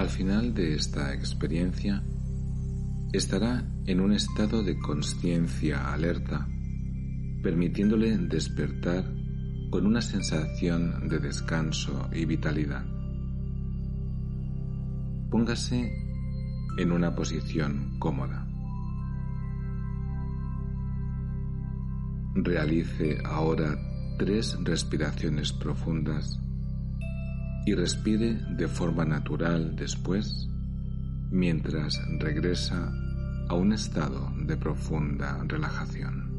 Al final de esta experiencia, estará en un estado de conciencia alerta, permitiéndole despertar con una sensación de descanso y vitalidad. Póngase en una posición cómoda. Realice ahora tres respiraciones profundas y respire de forma natural después mientras regresa a un estado de profunda relajación.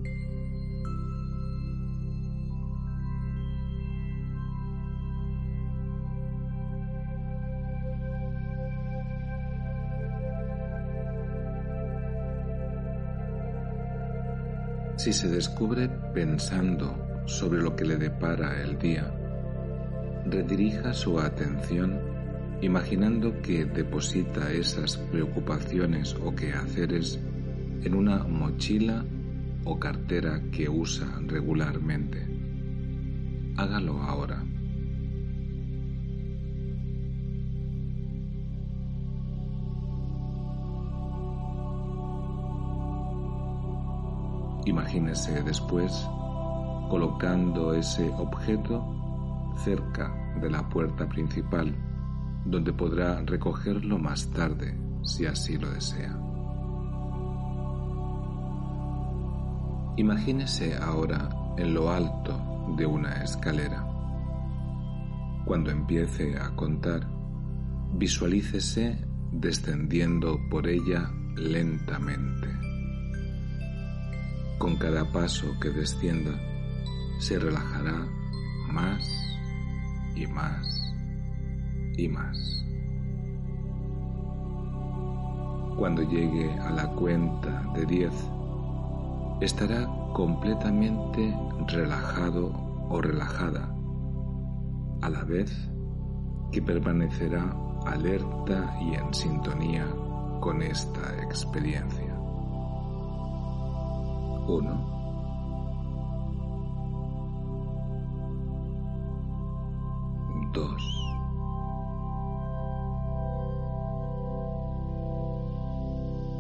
Si se descubre pensando sobre lo que le depara el día, redirija su atención imaginando que deposita esas preocupaciones o quehaceres en una mochila o cartera que usa regularmente. Hágalo ahora. Imagínese después colocando ese objeto cerca de la puerta principal, donde podrá recogerlo más tarde si así lo desea. Imagínese ahora en lo alto de una escalera. Cuando empiece a contar, visualícese descendiendo por ella lentamente. Con cada paso que descienda, se relajará y más y más. Cuando llegue a la cuenta de 10, estará completamente relajado o relajada, a la vez que permanecerá alerta y en sintonía con esta experiencia. 1. Dos.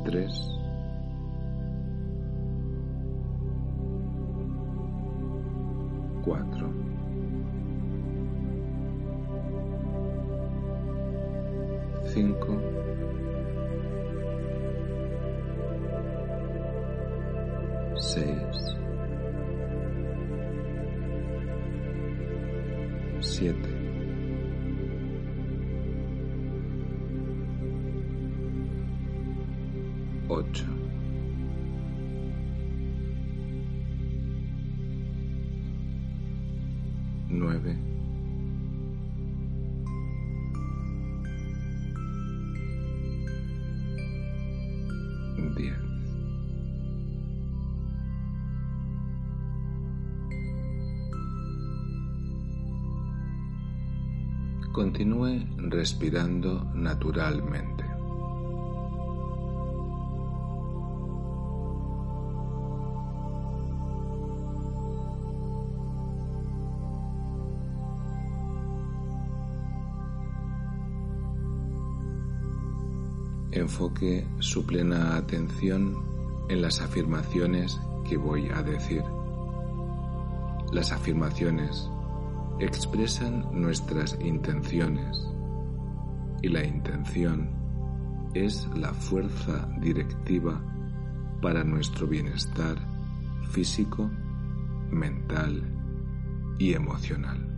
Tres. Cuatro. Cinco. Seis. Siete. Ocho. Nueve. Diez. Continúe respirando naturalmente. Enfoque su plena atención en las afirmaciones que voy a decir. Las afirmaciones expresan nuestras intenciones y la intención es la fuerza directiva para nuestro bienestar físico, mental y emocional.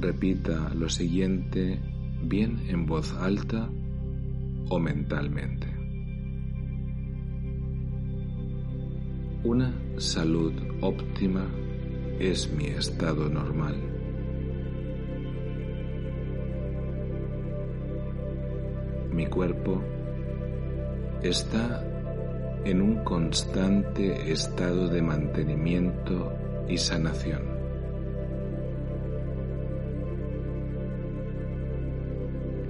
Repita lo siguiente bien en voz alta o mentalmente. Una salud óptima es mi estado normal. Mi cuerpo está en un constante estado de mantenimiento y sanación.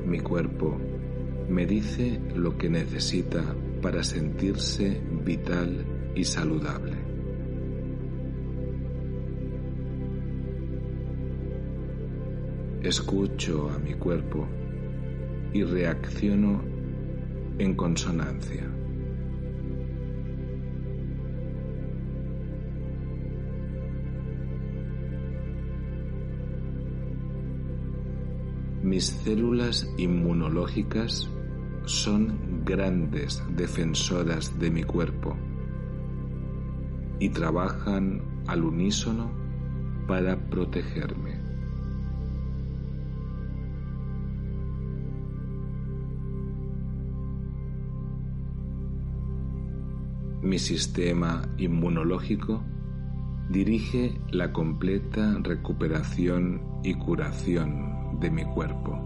Mi cuerpo me dice lo que necesita para sentirse vital y saludable. escucho a mi cuerpo y reacciono en consonancia. Mis células inmunológicas son grandes defensoras de mi cuerpo y trabajan al unísono para protegerme. Mi sistema inmunológico dirige la completa recuperación y curación de mi cuerpo.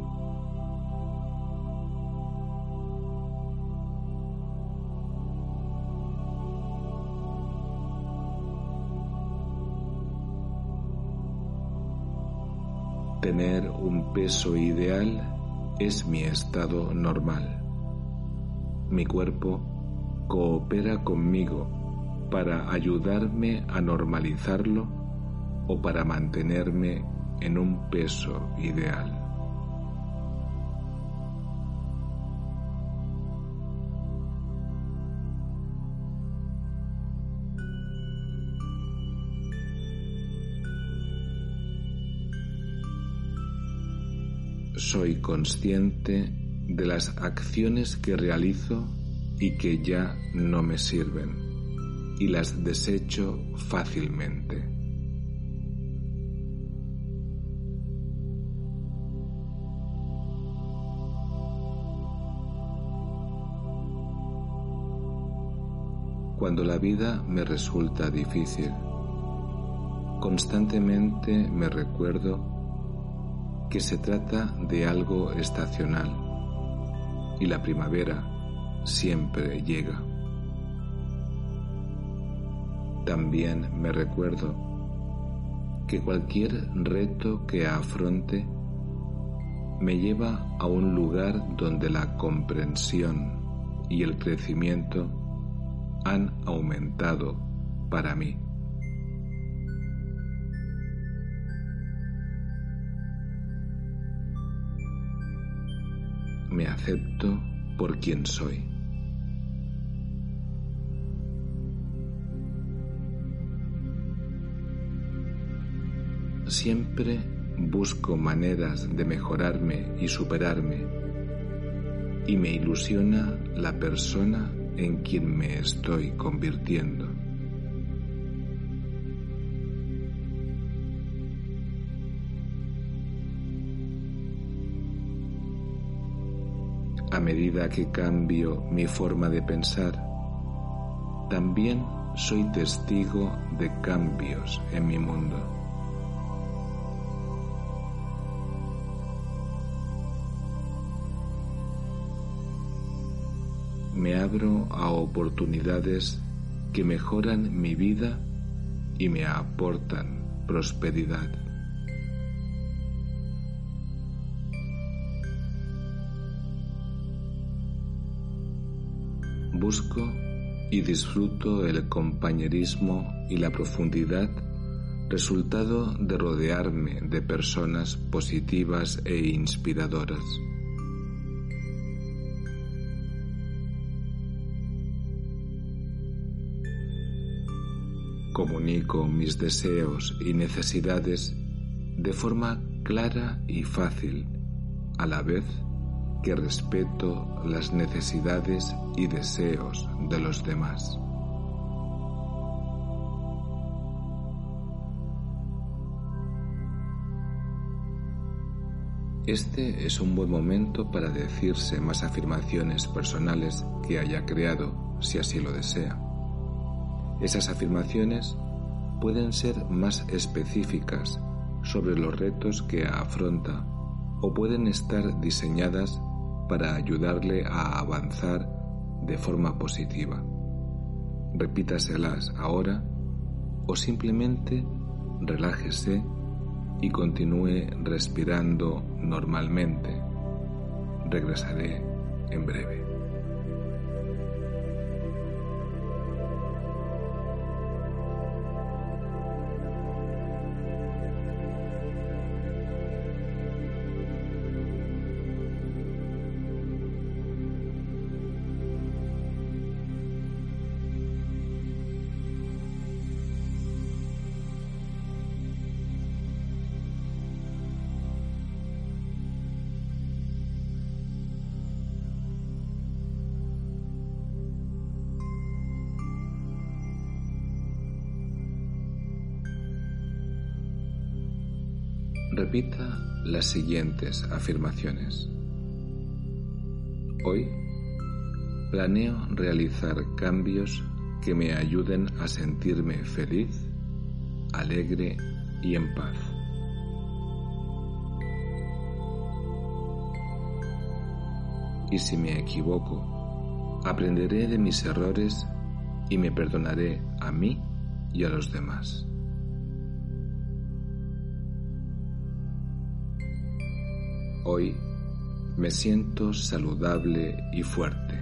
Tener un peso ideal es mi estado normal. Mi cuerpo coopera conmigo para ayudarme a normalizarlo o para mantenerme en un peso ideal. soy consciente de las acciones que realizo y que ya no me sirven y las desecho fácilmente. Cuando la vida me resulta difícil, constantemente me recuerdo que se trata de algo estacional y la primavera siempre llega. También me recuerdo que cualquier reto que afronte me lleva a un lugar donde la comprensión y el crecimiento han aumentado para mí. me acepto por quien soy. Siempre busco maneras de mejorarme y superarme y me ilusiona la persona en quien me estoy convirtiendo. A medida que cambio mi forma de pensar, también soy testigo de cambios en mi mundo. Me abro a oportunidades que mejoran mi vida y me aportan prosperidad. busco y disfruto el compañerismo y la profundidad resultado de rodearme de personas positivas e inspiradoras. Comunico mis deseos y necesidades de forma clara y fácil, a la vez que respeto las necesidades y deseos de los demás. Este es un buen momento para decirse más afirmaciones personales que haya creado, si así lo desea. Esas afirmaciones pueden ser más específicas sobre los retos que afronta o pueden estar diseñadas para ayudarle a avanzar de forma positiva. Repítaselas ahora o simplemente relájese y continúe respirando normalmente. Regresaré en breve. Repita las siguientes afirmaciones. Hoy planeo realizar cambios que me ayuden a sentirme feliz, alegre y en paz. Y si me equivoco, aprenderé de mis errores y me perdonaré a mí y a los demás. Hoy me siento saludable y fuerte.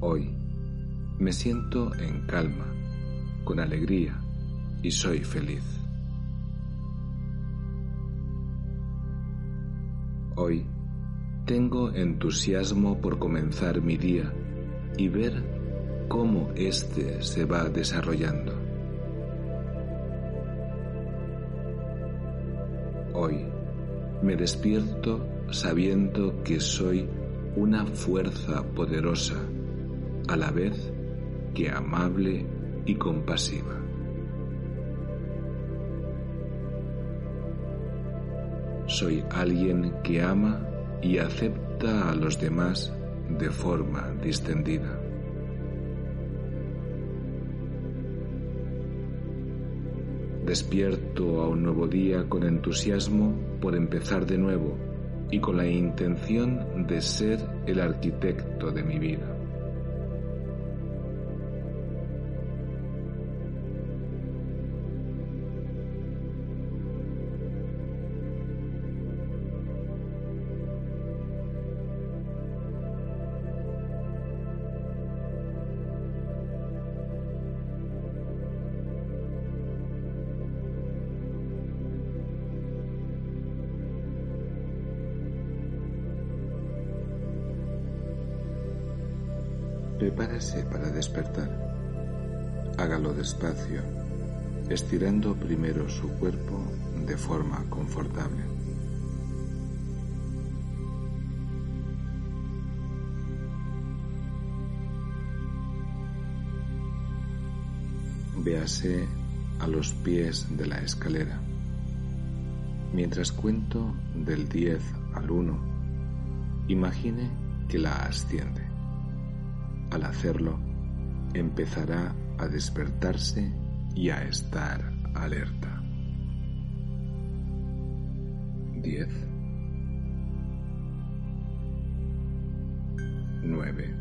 Hoy me siento en calma, con alegría y soy feliz. Hoy tengo entusiasmo por comenzar mi día y ver cómo éste se va desarrollando. Hoy me despierto sabiendo que soy una fuerza poderosa a la vez que amable y compasiva. Soy alguien que ama y acepta a los demás de forma distendida. Despierto a un nuevo día con entusiasmo por empezar de nuevo y con la intención de ser el arquitecto de mi vida. Prepárese para despertar. Hágalo despacio, estirando primero su cuerpo de forma confortable. Véase a los pies de la escalera. Mientras cuento del 10 al 1, imagine que la asciende. Al hacerlo, empezará a despertarse y a estar alerta. 10 9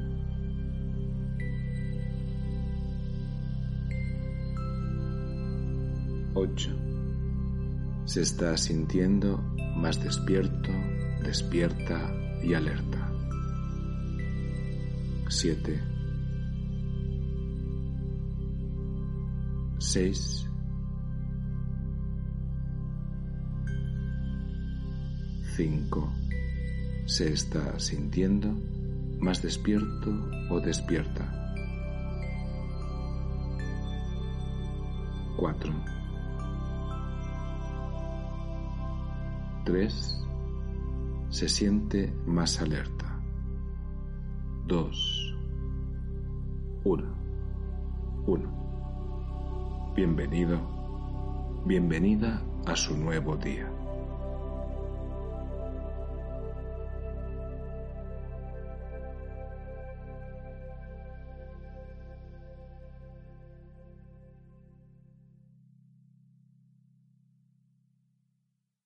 8 Se está sintiendo más despierto, despierta y alerta. 7 6 5 se está sintiendo más despierto o despierta. 4 3 se siente más alerta. 2 1. 1. Bienvenido, bienvenida a su nuevo día.